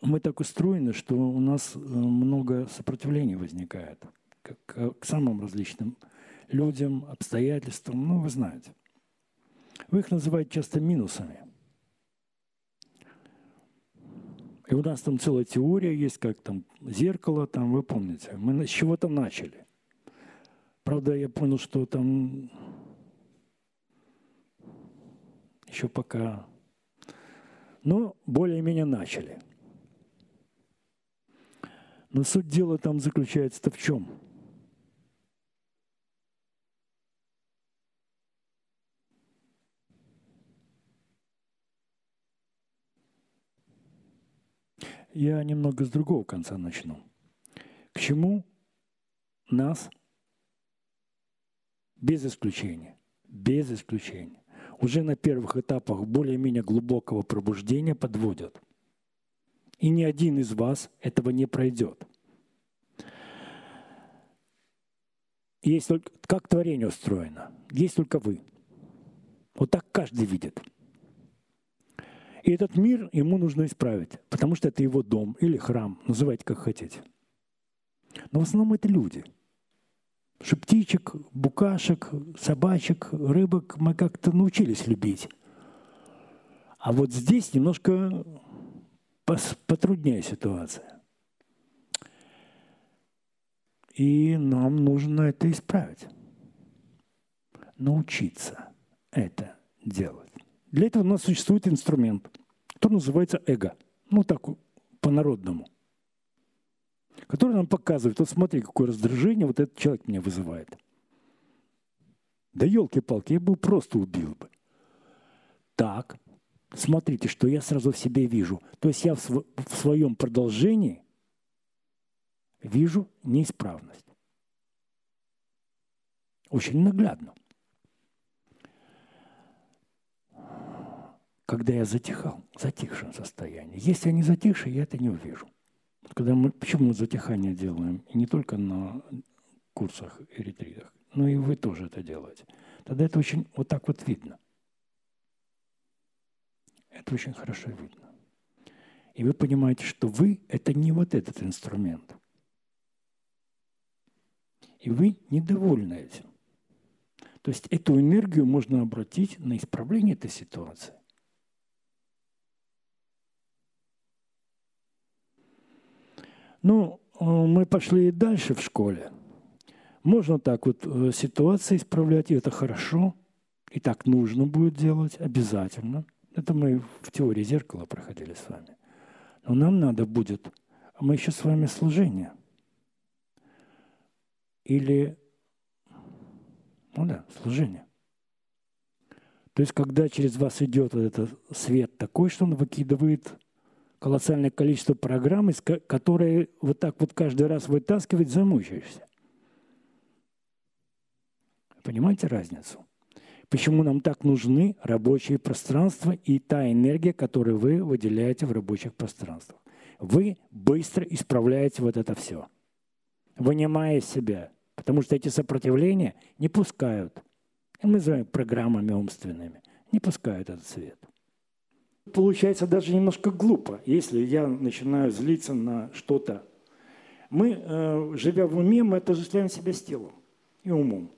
мы так устроены, что у нас э, много сопротивлений возникает к, к, самым различным людям, обстоятельствам. Ну, вы знаете. Вы их называете часто минусами. И у нас там целая теория есть, как там зеркало, там, вы помните. Мы с чего-то начали. Правда, я понял, что там еще пока... Но более-менее начали. Но суть дела там заключается-то в чем? Я немного с другого конца начну. К чему нас, без исключения, без исключения, уже на первых этапах более-менее глубокого пробуждения подводят. И ни один из вас этого не пройдет. Есть только, как творение устроено, есть только вы. Вот так каждый видит. И этот мир ему нужно исправить, потому что это его дом или храм, называйте как хотите. Но в основном это люди – что букашек, собачек, рыбок мы как-то научились любить. А вот здесь немножко потруднее ситуация. И нам нужно это исправить. Научиться это делать. Для этого у нас существует инструмент, который называется эго. Ну так, по-народному – который нам показывает, вот смотри, какое раздражение вот этот человек меня вызывает. Да елки-палки, я бы просто убил бы. Так, смотрите, что я сразу в себе вижу. То есть я в, св- в своем продолжении вижу неисправность. Очень наглядно. Когда я затихал, затихшем состоянии. Если я не затихший, я это не увижу. Когда мы, почему мы затихание делаем? И не только на курсах и ретритах, но и вы тоже это делаете. Тогда это очень вот так вот видно. Это очень хорошо видно. И вы понимаете, что вы – это не вот этот инструмент. И вы недовольны этим. То есть эту энергию можно обратить на исправление этой ситуации. Ну, э, мы пошли дальше в школе. Можно так вот э, ситуации исправлять, и это хорошо, и так нужно будет делать обязательно. Это мы в теории зеркала проходили с вами. Но нам надо будет, мы еще с вами служение. Или, ну да, служение. То есть, когда через вас идет вот этот свет такой, что он выкидывает колоссальное количество программ, которые вот так вот каждый раз вытаскивать, замучаешься. Понимаете разницу? Почему нам так нужны рабочие пространства и та энергия, которую вы выделяете в рабочих пространствах? Вы быстро исправляете вот это все, вынимая себя, потому что эти сопротивления не пускают, мы называем программами умственными, не пускают этот свет получается даже немножко глупо, если я начинаю злиться на что-то. Мы, э, живя в уме, мы отождествляем себя с телом и умом.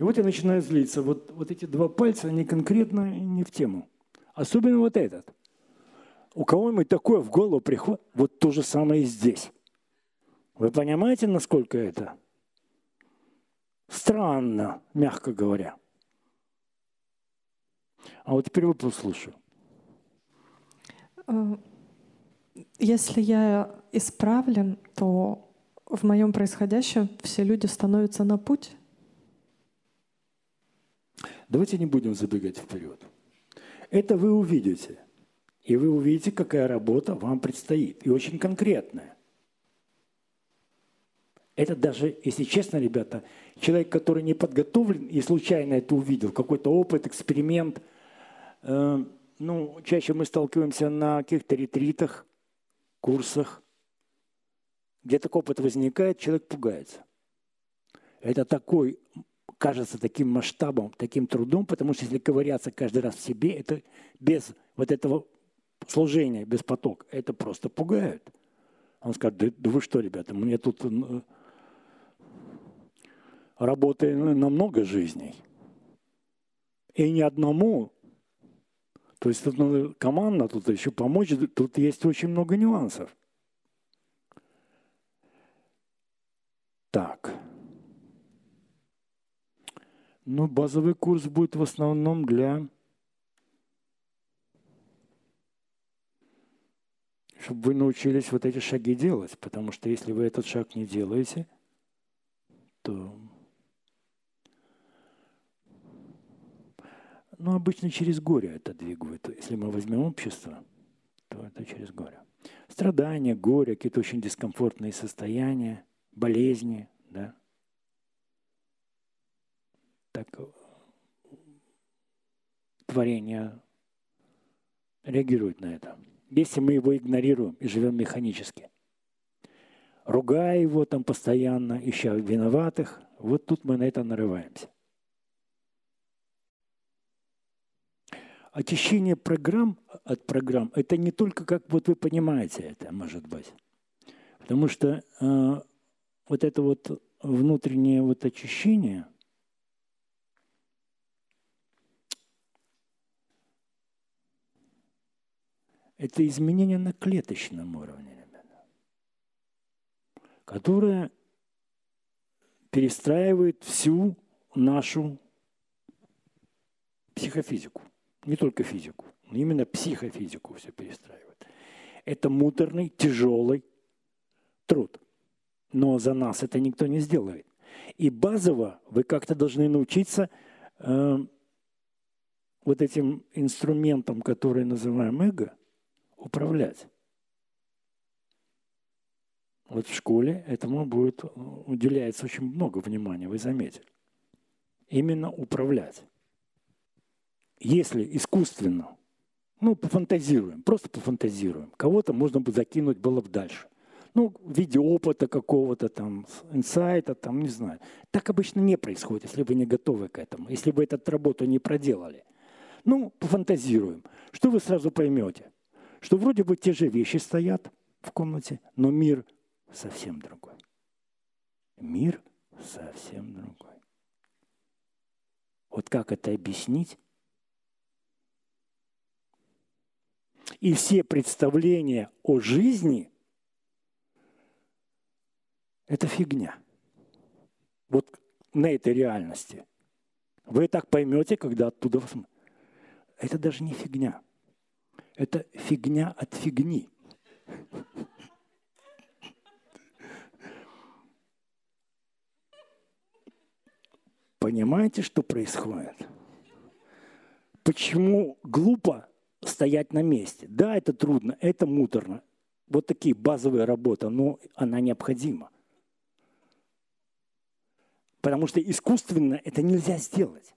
И вот я начинаю злиться. Вот, вот эти два пальца, они конкретно не в тему. Особенно вот этот. У кого-нибудь такое в голову приходит, вот то же самое и здесь. Вы понимаете, насколько это странно, мягко говоря. А вот теперь вы послушаю. Э, если я исправлен, то в моем происходящем все люди становятся на путь. Давайте не будем забегать вперед. Это вы увидите. И вы увидите, какая работа вам предстоит. И очень конкретная. Это даже, если честно, ребята, человек, который не подготовлен и случайно это увидел, какой-то опыт, эксперимент, э, ну, чаще мы сталкиваемся на каких-то ретритах, курсах, где такой опыт возникает, человек пугается. Это такой, кажется таким масштабом, таким трудом, потому что если ковыряться каждый раз в себе, это без вот этого служение без потока, это просто пугает. Он скажет, да, да вы что, ребята, мне тут э, работы на много жизней. И ни одному. То есть тут надо команда тут еще помочь, тут есть очень много нюансов. Так. Ну, базовый курс будет в основном для чтобы вы научились вот эти шаги делать, потому что если вы этот шаг не делаете, то ну, обычно через горе это двигают. Если мы возьмем общество, то это через горе. Страдания, горе, какие-то очень дискомфортные состояния, болезни, да. Так творение реагирует на это если мы его игнорируем и живем механически. Ругая его там постоянно, ища виноватых, вот тут мы на это нарываемся. Очищение программ от программ – это не только как вот вы понимаете это, может быть. Потому что э, вот это вот внутреннее вот очищение – Это изменение на клеточном уровне, ребята, которое перестраивает всю нашу психофизику. Не только физику, но именно психофизику все перестраивает. Это муторный, тяжелый труд. Но за нас это никто не сделает. И базово вы как-то должны научиться э, вот этим инструментом, который называем эго, управлять. Вот в школе этому будет уделяется очень много внимания, вы заметили. Именно управлять. Если искусственно, ну, пофантазируем, просто пофантазируем, кого-то можно бы закинуть было бы дальше. Ну, в виде опыта какого-то там, инсайта, там, не знаю. Так обычно не происходит, если вы не готовы к этому, если вы эту работу не проделали. Ну, пофантазируем. Что вы сразу поймете? Что вроде бы те же вещи стоят в комнате, но мир совсем другой. Мир совсем другой. Вот как это объяснить? И все представления о жизни – это фигня. Вот на этой реальности. Вы так поймете, когда оттуда... Это даже не фигня – это фигня от фигни. Понимаете, что происходит? Почему глупо стоять на месте? Да, это трудно, это муторно. Вот такие базовые работы, но она необходима. Потому что искусственно это нельзя сделать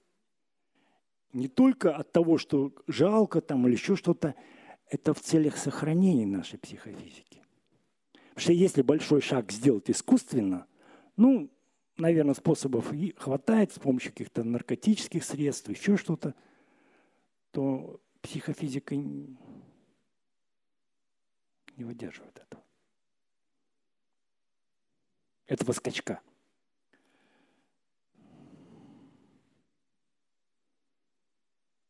не только от того, что жалко там или еще что-то, это в целях сохранения нашей психофизики. Потому что если большой шаг сделать искусственно, ну, наверное, способов хватает с помощью каких-то наркотических средств, еще что-то, то психофизика не выдерживает этого. Этого скачка –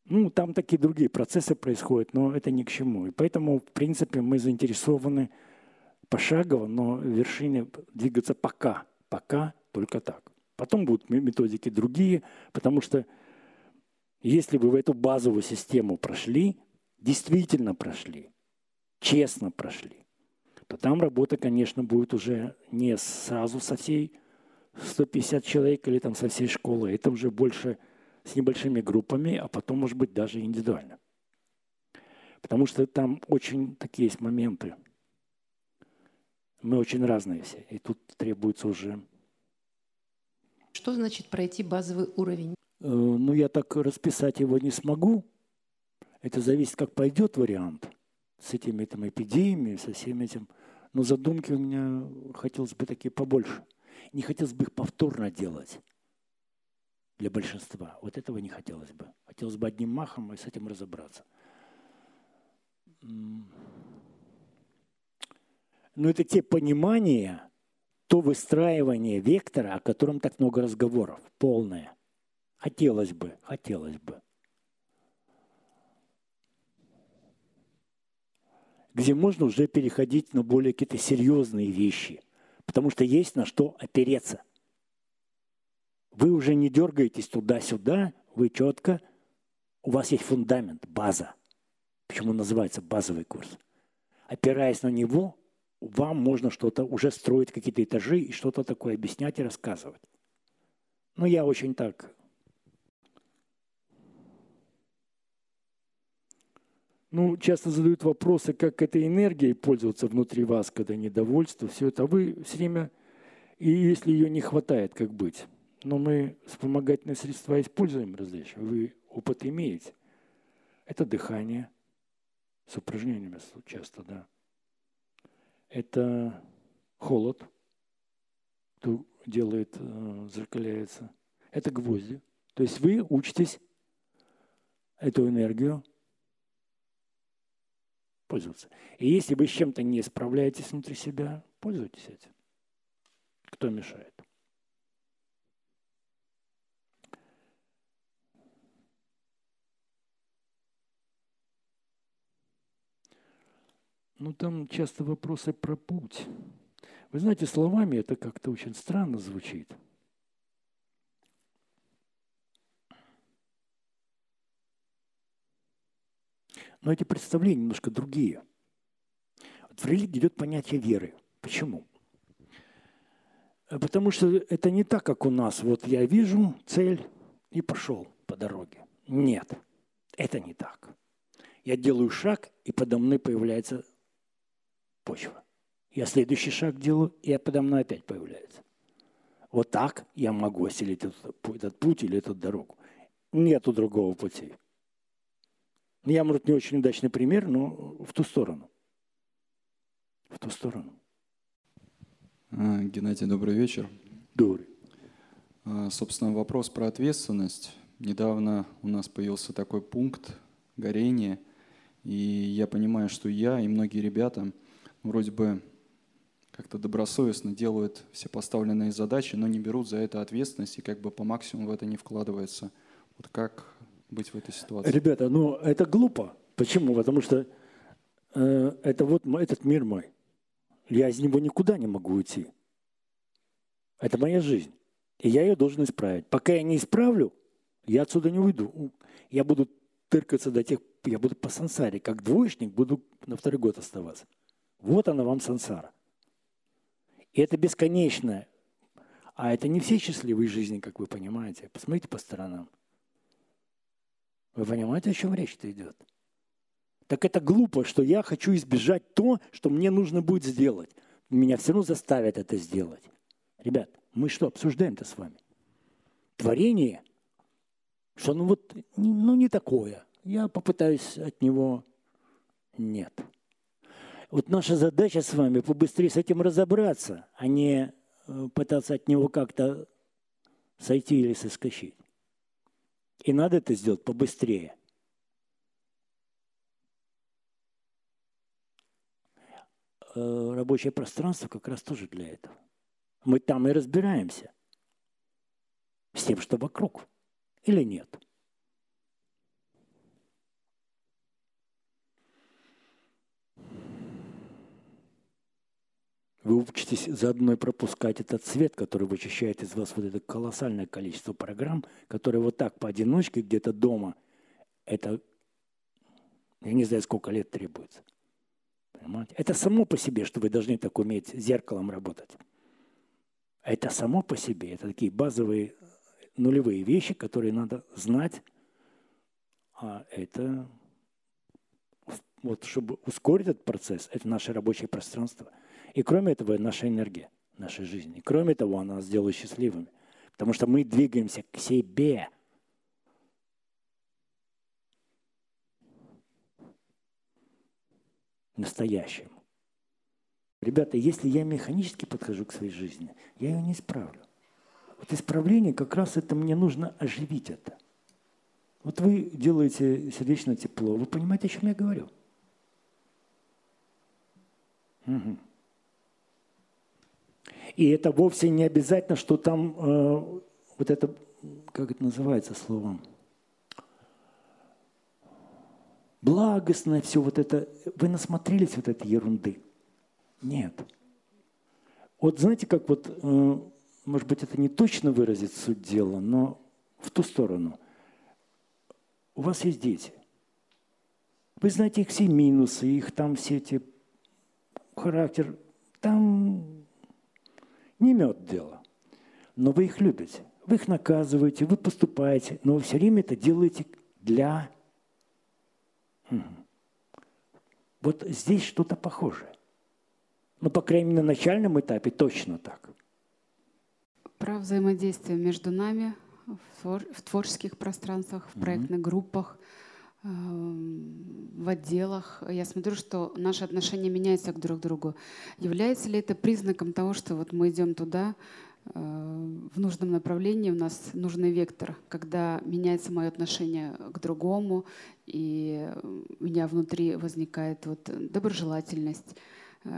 Ну, там такие другие процессы происходят, но это ни к чему. И поэтому, в принципе, мы заинтересованы пошагово, но в вершине двигаться пока. Пока только так. Потом будут методики другие, потому что если вы в эту базовую систему прошли, действительно прошли, честно прошли, то там работа, конечно, будет уже не сразу со всей 150 человек или там со всей школы. Это уже больше с небольшими группами, а потом, может быть, даже индивидуально. Потому что там очень такие есть моменты. Мы очень разные все, и тут требуется уже... Что значит пройти базовый уровень? Э, ну, я так расписать его не смогу. Это зависит, как пойдет вариант с этими там, эпидемиями, со всем этим. Но задумки у меня хотелось бы такие побольше. Не хотелось бы их повторно делать для большинства. Вот этого не хотелось бы. Хотелось бы одним махом и с этим разобраться. ну, это те понимания, то выстраивание вектора, о котором так много разговоров, полное. Хотелось бы, хотелось бы. Где можно уже переходить на более какие-то серьезные вещи, потому что есть на что опереться. Вы уже не дергаетесь туда-сюда, вы четко, у вас есть фундамент, база. Почему называется базовый курс? Опираясь на него, вам можно что-то уже строить, какие-то этажи и что-то такое объяснять и рассказывать. Ну, я очень так Ну, часто задают вопросы, как этой энергией пользоваться внутри вас, когда недовольство, все это. А вы все время, и если ее не хватает, как быть? Но мы вспомогательные средства используем различные. Вы опыт имеете. Это дыхание с упражнениями часто, да это холод, кто делает, э, закаляется. Это гвозди. То есть вы учитесь эту энергию пользоваться. И если вы с чем-то не справляетесь внутри себя, пользуйтесь этим. Кто мешает? Ну, там часто вопросы про путь. Вы знаете, словами это как-то очень странно звучит. Но эти представления немножко другие. Вот в религии идет понятие веры. Почему? Потому что это не так, как у нас. Вот я вижу цель и пошел по дороге. Нет, это не так. Я делаю шаг, и подо мной появляется почва. Я следующий шаг делаю, и подо мной опять появляется. Вот так я могу осилить этот, этот путь или эту дорогу. Нету другого пути. Я, может, не очень удачный пример, но в ту сторону. В ту сторону. А, Геннадий, добрый вечер. Добрый. А, собственно, вопрос про ответственность. Недавно у нас появился такой пункт горения, и я понимаю, что я и многие ребята – вроде бы как-то добросовестно делают все поставленные задачи, но не берут за это ответственность и как бы по максимуму в это не вкладываются. Вот как быть в этой ситуации? Ребята, ну это глупо. Почему? Потому что э, это вот этот мир мой. Я из него никуда не могу уйти. Это моя жизнь. И я ее должен исправить. Пока я не исправлю, я отсюда не уйду. Я буду тыркаться до тех, я буду по сансаре, как двоечник, буду на второй год оставаться. Вот она вам сансара. И это бесконечное. А это не все счастливые жизни, как вы понимаете. Посмотрите по сторонам. Вы понимаете, о чем речь-то идет? Так это глупо, что я хочу избежать то, что мне нужно будет сделать. Меня все равно заставят это сделать. Ребят, мы что обсуждаем-то с вами? Творение, что ну вот, ну не такое. Я попытаюсь от него... Нет. Вот наша задача с вами побыстрее с этим разобраться, а не э, пытаться от него как-то сойти или соскочить. И надо это сделать побыстрее. Э, рабочее пространство как раз тоже для этого. Мы там и разбираемся с тем, что вокруг, или нет. Вы учитесь заодно и пропускать этот свет, который вычищает из вас вот это колоссальное количество программ, которые вот так поодиночке где-то дома, это, я не знаю, сколько лет требуется. Понимаете? Это само по себе, что вы должны так уметь зеркалом работать. Это само по себе, это такие базовые нулевые вещи, которые надо знать. А это, вот чтобы ускорить этот процесс, это наше рабочее пространство – и кроме этого, наша энергия нашей жизни. И кроме того, она нас сделает счастливыми. Потому что мы двигаемся к себе. Настоящему. Ребята, если я механически подхожу к своей жизни, я ее не исправлю. Вот исправление как раз это мне нужно оживить это. Вот вы делаете сердечно тепло, вы понимаете, о чем я говорю? Угу. И это вовсе не обязательно, что там э, вот это, как это называется словом, благостное все вот это. Вы насмотрелись вот этой ерунды? Нет. Вот знаете, как вот, э, может быть, это не точно выразит суть дела, но в ту сторону. У вас есть дети. Вы знаете их все минусы, их там все эти характер. Там не мед дело. Но вы их любите. Вы их наказываете, вы поступаете, но вы все время это делаете для... Вот здесь что-то похожее. Ну, по крайней мере, на начальном этапе точно так. Про взаимодействие между нами в творческих пространствах, в проектных группах, в отделах. Я смотрю, что наши отношения меняются друг к другу. Является ли это признаком того, что вот мы идем туда, э, в нужном направлении, у нас нужный вектор, когда меняется мое отношение к другому, и у меня внутри возникает вот доброжелательность. Э,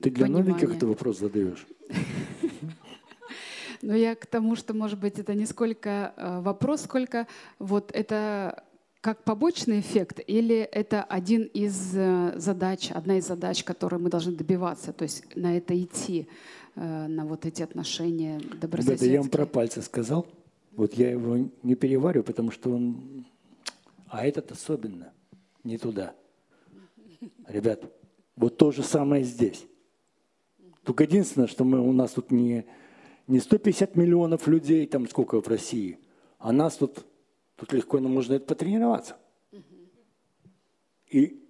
Ты для понимание. новеньких этот вопрос задаешь? Но я к тому, что, может быть, это не сколько э, вопрос, сколько вот это как побочный эффект или это один из э, задач, одна из задач, которой мы должны добиваться, то есть на это идти, э, на вот эти отношения добрососедские? Это я вам про пальцы сказал. Вот я его не переварю, потому что он... А этот особенно не туда. Ребят, вот то же самое здесь. Только единственное, что мы, у нас тут не не 150 миллионов людей, там сколько в России, а нас тут, тут легко нам можно это потренироваться. И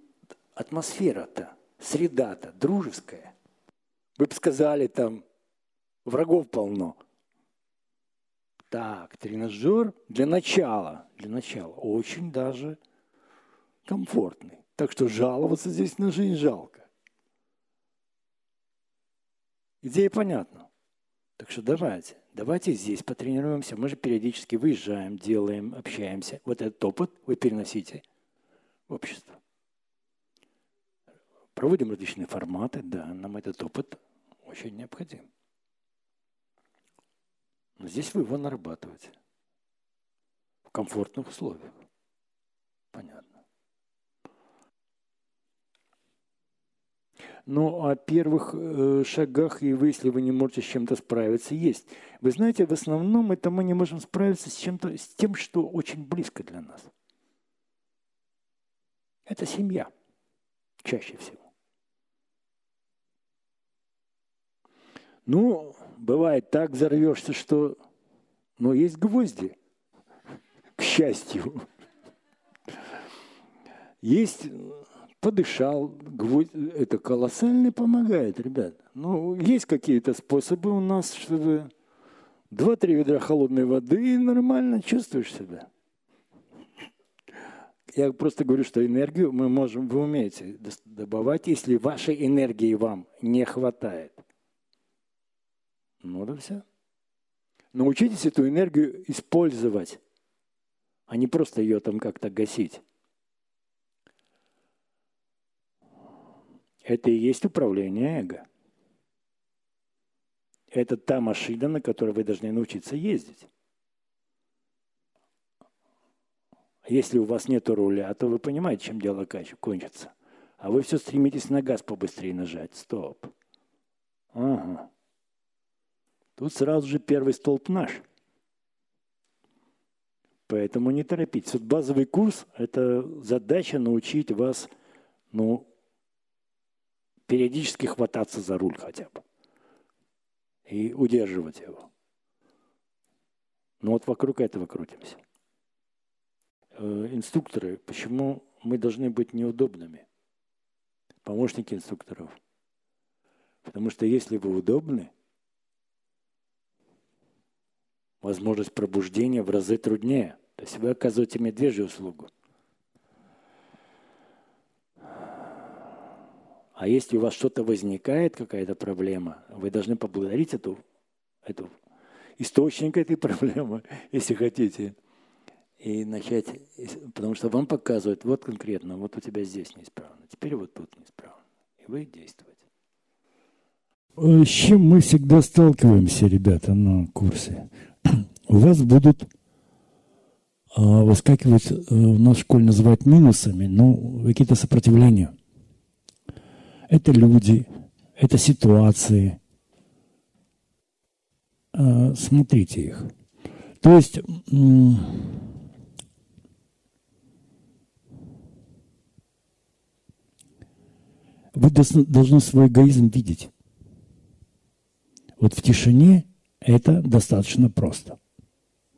атмосфера-то, среда-то дружеская. Вы бы сказали, там врагов полно. Так, тренажер для начала, для начала очень даже комфортный. Так что жаловаться здесь на жизнь жалко. Идея понятна. Так что давайте, давайте здесь потренируемся. Мы же периодически выезжаем, делаем, общаемся. Вот этот опыт вы переносите в общество. Проводим различные форматы, да, нам этот опыт очень необходим. Но здесь вы его нарабатываете в комфортных условиях. Понятно. Но о первых э, шагах, и вы, если вы не можете с чем-то справиться, есть. Вы знаете, в основном это мы не можем справиться с чем-то, с тем, что очень близко для нас. Это семья, чаще всего. Ну, бывает так, взорвешься, что... Но есть гвозди, к счастью. Есть подышал, гвоздь, это колоссально помогает, ребят. Ну, есть какие-то способы у нас, чтобы два-три ведра холодной воды и нормально чувствуешь себя. Я просто говорю, что энергию мы можем, вы умеете добывать, если вашей энергии вам не хватает. Ну да все. Научитесь эту энергию использовать, а не просто ее там как-то гасить. Это и есть управление эго. Это та машина, на которой вы должны научиться ездить. Если у вас нет руля, то вы понимаете, чем дело кончится. А вы все стремитесь на газ побыстрее нажать. Стоп. Ага. Тут сразу же первый столб наш. Поэтому не торопитесь. Вот базовый курс – это задача научить вас ну, периодически хвататься за руль хотя бы и удерживать его. Но вот вокруг этого крутимся. Э, инструкторы, почему мы должны быть неудобными? Помощники инструкторов. Потому что если вы удобны, возможность пробуждения в разы труднее. То есть вы оказываете медвежью услугу – А если у вас что-то возникает, какая-то проблема, вы должны поблагодарить эту, эту источник этой проблемы, если хотите, и начать, потому что вам показывают, вот конкретно, вот у тебя здесь неисправно, теперь вот тут неисправно. И вы действуете. Э, с чем мы всегда сталкиваемся, ребята, на курсе? У вас будут а, выскакивать, э, в школе называют минусами, но какие-то сопротивления. Это люди, это ситуации. А, смотрите их. То есть вы должны свой эгоизм видеть. Вот в тишине это достаточно просто.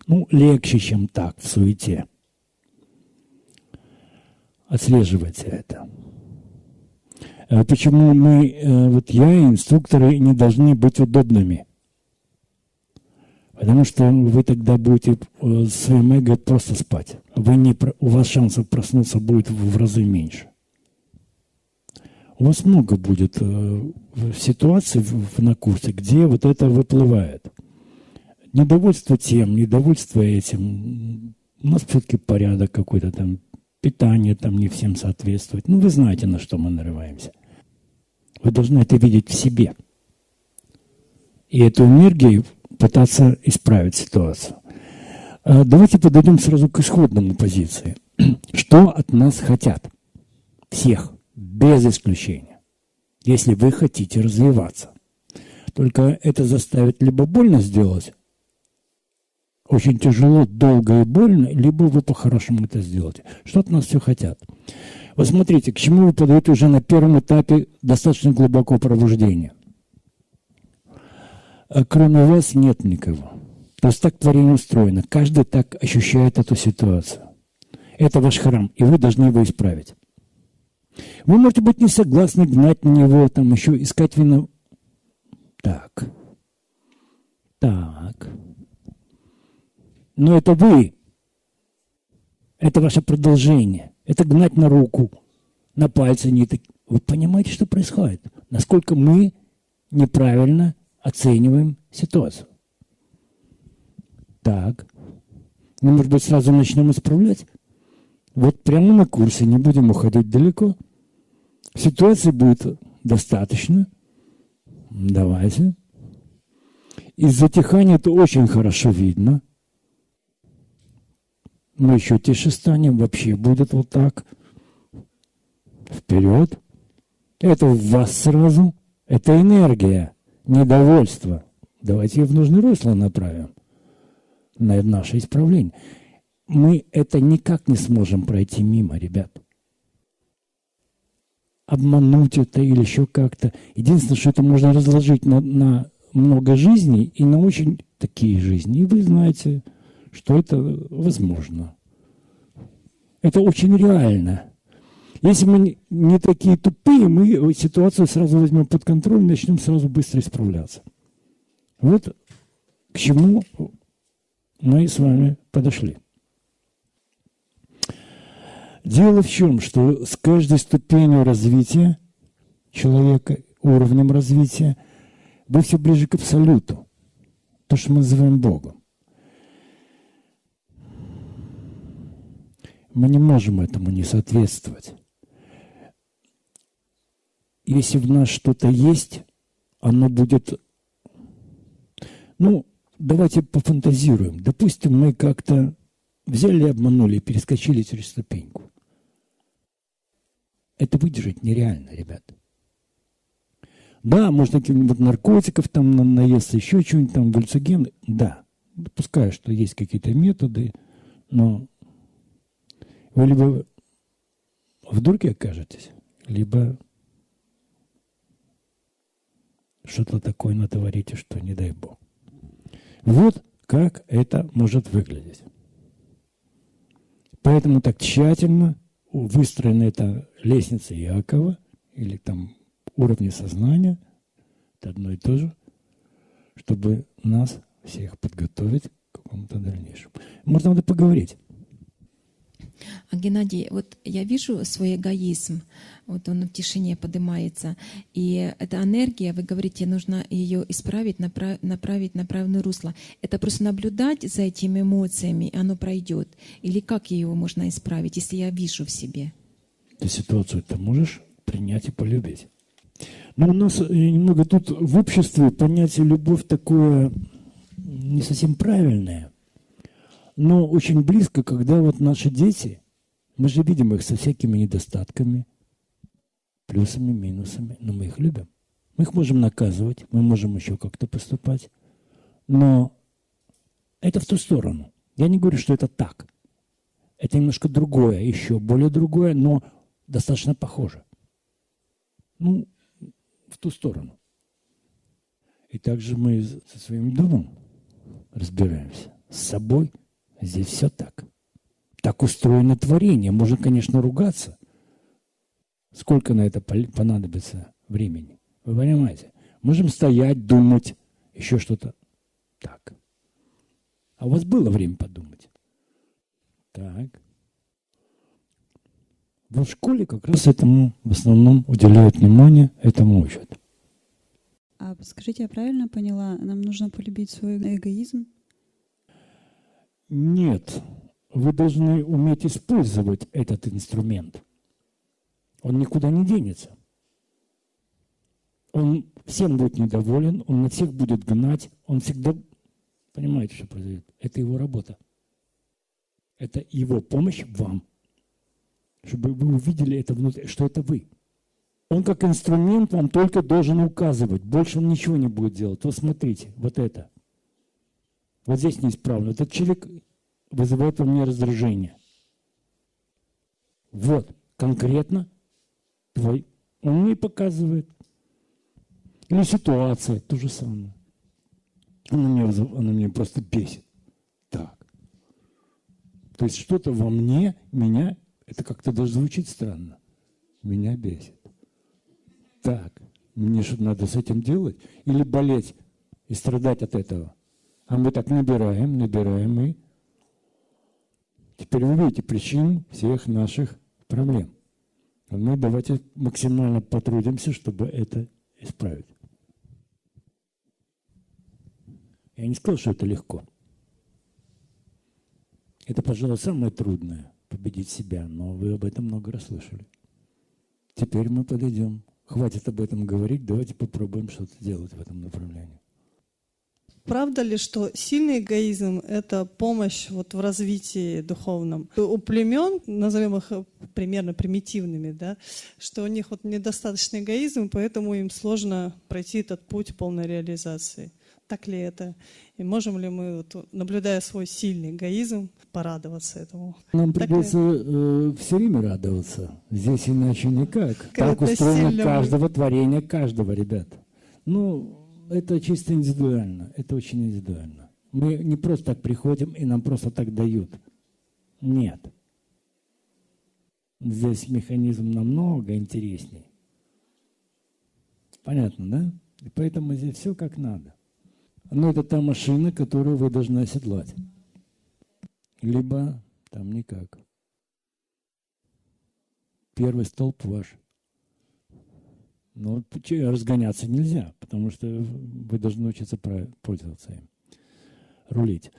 Ну, легче, чем так, в суете. Отслеживайте это. А почему мы, э, вот я и инструкторы, не должны быть удобными? Потому что вы тогда будете э, своим эго просто спать. Вы не, у вас шансов проснуться будет в разы меньше. У вас много будет э, ситуаций на курсе, где вот это выплывает. Недовольство тем, недовольство этим. У нас все-таки порядок какой-то там, питание там не всем соответствует. Ну, вы знаете, на что мы нарываемся. Вы должны это видеть в себе. И эту энергию пытаться исправить ситуацию. А давайте подойдем сразу к исходному позиции. Что от нас хотят? Всех без исключения, если вы хотите развиваться. Только это заставит либо больно сделать, очень тяжело, долго и больно, либо вы по-хорошему это сделаете. Что от нас все хотят? Вот смотрите, к чему вы подаете уже на первом этапе достаточно глубоко пробуждения. А кроме вас нет никого. То есть так творение устроено. Каждый так ощущает эту ситуацию. Это ваш храм, и вы должны его исправить. Вы можете быть не согласны, гнать на него, там еще искать вину. Так. Так. Но это вы. Это ваше продолжение. Это гнать на руку, на пальцы. Не так. Вы понимаете, что происходит? Насколько мы неправильно оцениваем ситуацию. Так. Мы, может быть, сразу начнем исправлять? Вот прямо на курсе, не будем уходить далеко. Ситуации будет достаточно. Давайте. Из затихания это очень хорошо видно. Мы еще тише станем, вообще будет вот так. Вперед. Это в вас сразу. Это энергия, недовольство. Давайте ее в нужное русло направим на наше исправление мы это никак не сможем пройти мимо, ребят. Обмануть это или еще как-то. Единственное, что это можно разложить на, на много жизней и на очень такие жизни. И вы знаете, что это возможно. Это очень реально. Если мы не такие тупые, мы ситуацию сразу возьмем под контроль начнем сразу быстро исправляться. Вот к чему мы с вами подошли. Дело в чем, что с каждой ступенью развития человека, уровнем развития, вы все ближе к абсолюту, то, что мы называем Богом. Мы не можем этому не соответствовать. Если в нас что-то есть, оно будет... Ну, давайте пофантазируем. Допустим, мы как-то взяли и обманули, перескочили через ступеньку. Это выдержать нереально, ребят. Да, можно каких-нибудь наркотиков там наесться, еще чего-нибудь там, гальцоген. Да, допускаю, что есть какие-то методы, но вы либо в дурке окажетесь, либо что-то такое натворите, что не дай бог. Вот как это может выглядеть. Поэтому так тщательно выстроена эта лестница Якова, или там уровни сознания, это одно и то же, чтобы нас всех подготовить к какому-то дальнейшему. Можно надо поговорить. А Геннадий, вот я вижу свой эгоизм, вот он в тишине поднимается, и эта энергия, вы говорите, нужно ее исправить, направ, направить на правильное русло. Это просто наблюдать за этими эмоциями, и оно пройдет. Или как его можно исправить, если я вижу в себе? Ты ситуацию ты можешь принять и полюбить. Но у нас э, немного тут в обществе понятие любовь такое не совсем правильное, но очень близко, когда вот наши дети, мы же видим их со всякими недостатками, плюсами, минусами, но мы их любим. Мы их можем наказывать, мы можем еще как-то поступать, но это в ту сторону. Я не говорю, что это так. Это немножко другое, еще более другое, но достаточно похоже. Ну, в ту сторону. И также мы со своим домом разбираемся. С собой здесь все так. Так устроено творение. Можно, конечно, ругаться. Сколько на это понадобится времени? Вы понимаете? Можем стоять, думать, еще что-то. Так. А у вас было время подумать? Так. В школе как раз этому в основном уделяют внимание, этому учат. А скажите, я правильно поняла, нам нужно полюбить свой эгоизм? Нет. Вы должны уметь использовать этот инструмент. Он никуда не денется. Он всем будет недоволен, он на всех будет гнать, он всегда... Понимаете, что произойдет? Это его работа. Это его помощь вам. Чтобы вы увидели это внутри, что это вы. Он как инструмент вам только должен указывать. Больше он ничего не будет делать. Вот смотрите, вот это. Вот здесь неисправно. Этот человек вызывает во мне раздражение. Вот, конкретно твой. Он мне показывает. Или ситуация, то же самое. Она меня, она меня просто бесит. Так. То есть что-то во мне, меня, это как-то даже звучит странно. Меня бесит. Так, мне что надо с этим делать? Или болеть и страдать от этого? А мы так набираем, набираем и теперь вы видите причину всех наших проблем. А мы давайте максимально потрудимся, чтобы это исправить. Я не сказал, что это легко. Это, пожалуй, самое трудное – победить себя, но вы об этом много раз слышали. Теперь мы подойдем. Хватит об этом говорить, давайте попробуем что-то делать в этом направлении. Правда ли, что сильный эгоизм – это помощь вот в развитии духовном? У племен, назовем их примерно примитивными, да, что у них вот недостаточный эгоизм, поэтому им сложно пройти этот путь полной реализации. Так ли это? И можем ли мы, вот, наблюдая свой сильный эгоизм, порадоваться этому? Нам так придется ли... э, все время радоваться. Здесь иначе никак. Как так устроено каждого мы... творения, каждого, ребят. Ну, это чисто индивидуально. Это очень индивидуально. Мы не просто так приходим и нам просто так дают. Нет. Здесь механизм намного интереснее. Понятно, да? И поэтому здесь все как надо. Но это та машина, которую вы должны оседлать. Либо там никак. Первый столб ваш. Но разгоняться нельзя, потому что вы должны учиться пользоваться им, рулить.